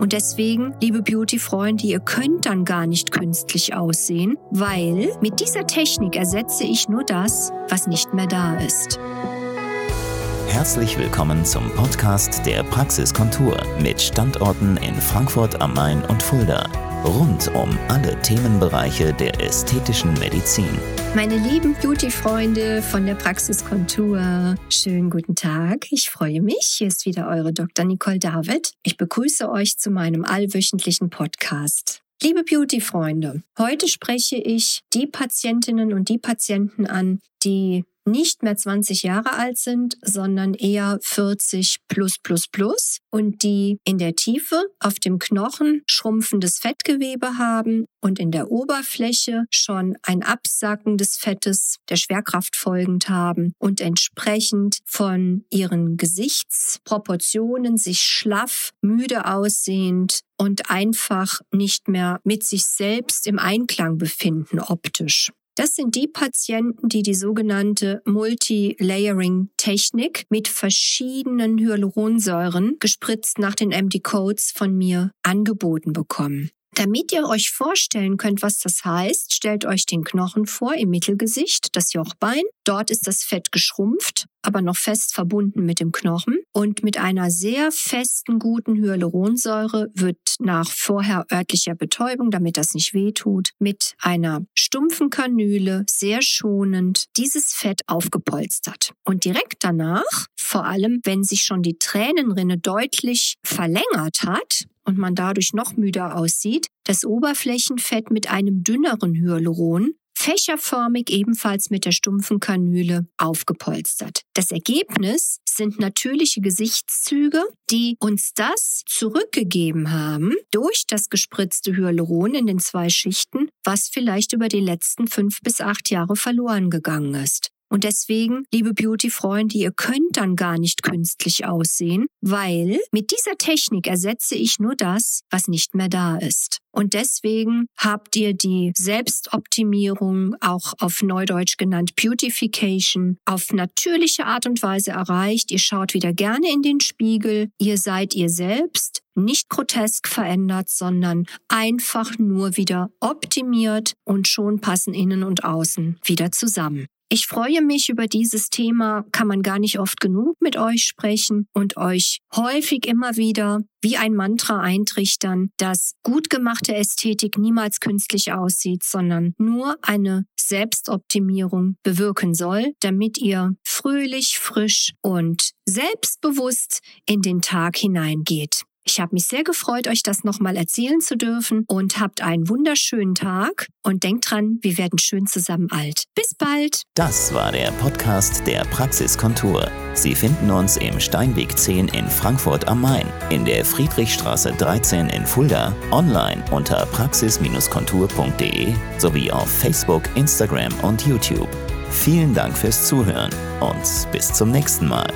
Und deswegen, liebe Beauty-Freunde, ihr könnt dann gar nicht künstlich aussehen, weil mit dieser Technik ersetze ich nur das, was nicht mehr da ist. Herzlich willkommen zum Podcast der Praxiskontur mit Standorten in Frankfurt am Main und Fulda. Rund um alle Themenbereiche der ästhetischen Medizin. Meine lieben Beauty-Freunde von der Praxiskontur, schönen guten Tag. Ich freue mich. Hier ist wieder eure Dr. Nicole David. Ich begrüße euch zu meinem allwöchentlichen Podcast. Liebe Beauty-Freunde, heute spreche ich die Patientinnen und die Patienten an, die nicht mehr 20 Jahre alt sind, sondern eher 40 plus plus plus und die in der Tiefe auf dem Knochen schrumpfendes Fettgewebe haben und in der Oberfläche schon ein Absacken des Fettes der Schwerkraft folgend haben und entsprechend von ihren Gesichtsproportionen sich schlaff, müde aussehend und einfach nicht mehr mit sich selbst im Einklang befinden optisch. Das sind die Patienten, die die sogenannte Multi-Layering-Technik mit verschiedenen Hyaluronsäuren gespritzt nach den MD-Codes von mir angeboten bekommen. Damit ihr euch vorstellen könnt, was das heißt, stellt euch den Knochen vor im Mittelgesicht, das Jochbein. Dort ist das Fett geschrumpft, aber noch fest verbunden mit dem Knochen. Und mit einer sehr festen, guten Hyaluronsäure wird nach vorher örtlicher Betäubung, damit das nicht wehtut, mit einer stumpfen Kanüle sehr schonend dieses Fett aufgepolstert. Und direkt danach, vor allem wenn sich schon die Tränenrinne deutlich verlängert hat, und man dadurch noch müder aussieht, das Oberflächenfett mit einem dünneren Hyaluron fächerförmig ebenfalls mit der stumpfen Kanüle aufgepolstert. Das Ergebnis sind natürliche Gesichtszüge, die uns das zurückgegeben haben durch das gespritzte Hyaluron in den zwei Schichten, was vielleicht über die letzten fünf bis acht Jahre verloren gegangen ist. Und deswegen, liebe Beauty-Freunde, ihr könnt dann gar nicht künstlich aussehen, weil mit dieser Technik ersetze ich nur das, was nicht mehr da ist. Und deswegen habt ihr die Selbstoptimierung, auch auf Neudeutsch genannt Beautification, auf natürliche Art und Weise erreicht. Ihr schaut wieder gerne in den Spiegel. Ihr seid ihr selbst, nicht grotesk verändert, sondern einfach nur wieder optimiert und schon passen innen und außen wieder zusammen. Ich freue mich über dieses Thema, kann man gar nicht oft genug mit euch sprechen und euch häufig immer wieder wie ein Mantra eintrichtern, dass gut gemachte Ästhetik niemals künstlich aussieht, sondern nur eine Selbstoptimierung bewirken soll, damit ihr fröhlich, frisch und selbstbewusst in den Tag hineingeht. Ich habe mich sehr gefreut, euch das nochmal erzählen zu dürfen und habt einen wunderschönen Tag und denkt dran, wir werden schön zusammen alt. Bis bald. Das war der Podcast der Praxiskontur. Sie finden uns im Steinweg 10 in Frankfurt am Main, in der Friedrichstraße 13 in Fulda, online unter praxis-kontur.de sowie auf Facebook, Instagram und YouTube. Vielen Dank fürs Zuhören und bis zum nächsten Mal.